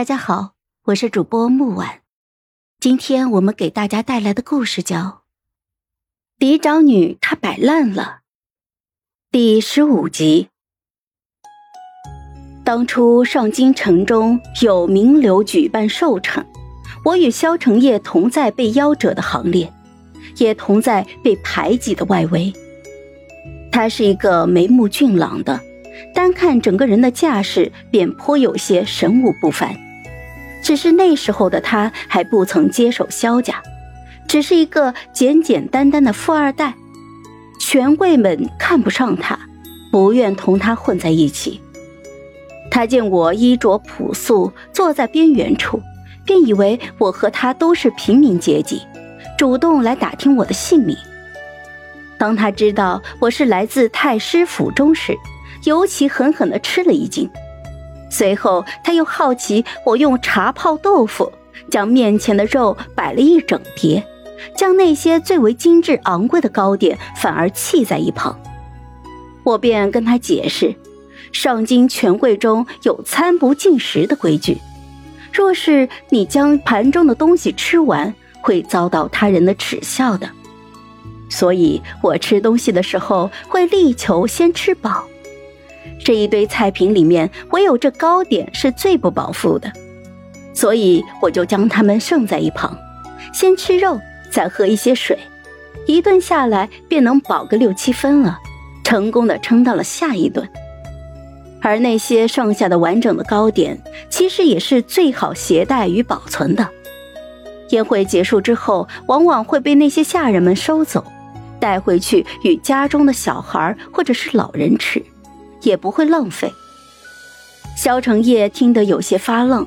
大家好，我是主播木婉，今天我们给大家带来的故事叫《嫡长女她摆烂了》第十五集。当初上京城中有名流举办寿辰，我与萧承业同在被邀者的行列，也同在被排挤的外围。他是一个眉目俊朗的，单看整个人的架势，便颇有些神武不凡。只是那时候的他还不曾接手萧家，只是一个简简单单的富二代，权贵们看不上他，不愿同他混在一起。他见我衣着朴素，坐在边缘处，便以为我和他都是平民阶级，主动来打听我的姓名。当他知道我是来自太师府中时，尤其狠狠地吃了一惊。随后，他又好奇我用茶泡豆腐将面前的肉摆了一整碟，将那些最为精致昂贵的糕点反而弃在一旁。我便跟他解释，上京权贵中有餐不进食的规矩，若是你将盘中的东西吃完，会遭到他人的耻笑的。所以我吃东西的时候会力求先吃饱。这一堆菜品里面，唯有这糕点是最不饱腹的，所以我就将它们剩在一旁，先吃肉，再喝一些水，一顿下来便能饱个六七分了，成功的撑到了下一顿。而那些剩下的完整的糕点，其实也是最好携带与保存的。宴会结束之后，往往会被那些下人们收走，带回去与家中的小孩或者是老人吃。也不会浪费。萧承业听得有些发愣，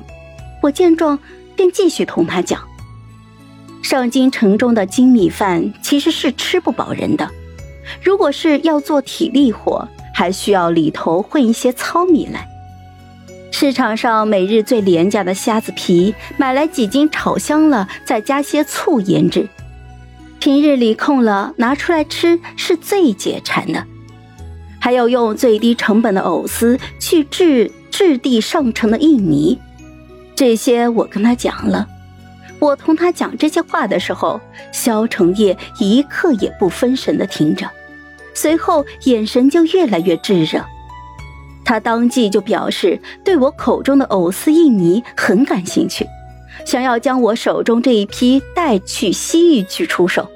我见状便继续同他讲：上京城中的精米饭其实是吃不饱人的，如果是要做体力活，还需要里头混一些糙米来。市场上每日最廉价的虾子皮，买来几斤炒香了，再加些醋腌制，平日里空了拿出来吃是最解馋的。还要用最低成本的藕丝去制质地上乘的印泥，这些我跟他讲了。我同他讲这些话的时候，萧承业一刻也不分神的听着，随后眼神就越来越炙热。他当即就表示对我口中的藕丝印泥很感兴趣，想要将我手中这一批带去西域去出售。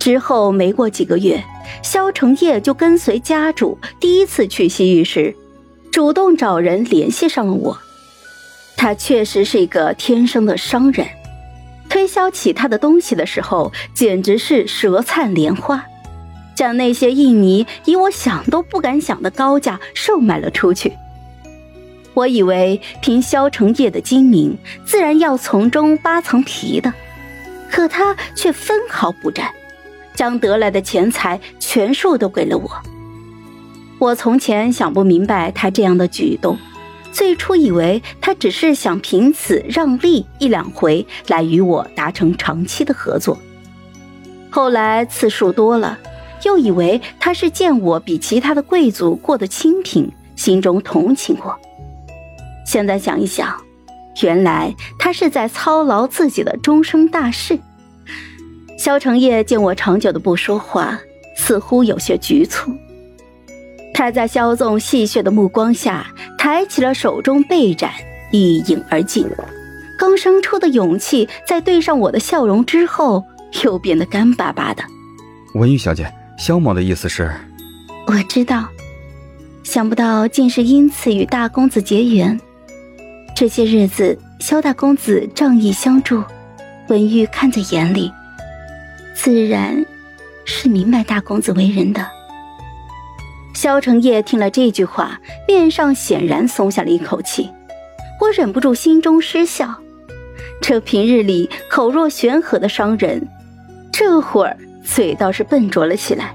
之后没过几个月。萧承业就跟随家主第一次去西域时，主动找人联系上了我。他确实是一个天生的商人，推销起他的东西的时候，简直是舌灿莲花，将那些印泥以我想都不敢想的高价售卖了出去。我以为凭萧承业的精明，自然要从中扒层皮的，可他却分毫不沾。将得来的钱财全数都给了我。我从前想不明白他这样的举动，最初以为他只是想凭此让利一两回来与我达成长期的合作。后来次数多了，又以为他是见我比其他的贵族过得清贫，心中同情我。现在想一想，原来他是在操劳自己的终生大事。萧承业见我长久的不说话，似乎有些局促。他在萧纵戏谑的目光下，抬起了手中背盏，一饮而尽。刚生出的勇气，在对上我的笑容之后，又变得干巴巴的。文玉小姐，萧某的意思是，我知道，想不到竟是因此与大公子结缘。这些日子，萧大公子仗义相助，文玉看在眼里。自然，是明白大公子为人的。萧承业听了这句话，面上显然松下了一口气。我忍不住心中失笑。这平日里口若悬河的商人，这会儿嘴倒是笨拙了起来。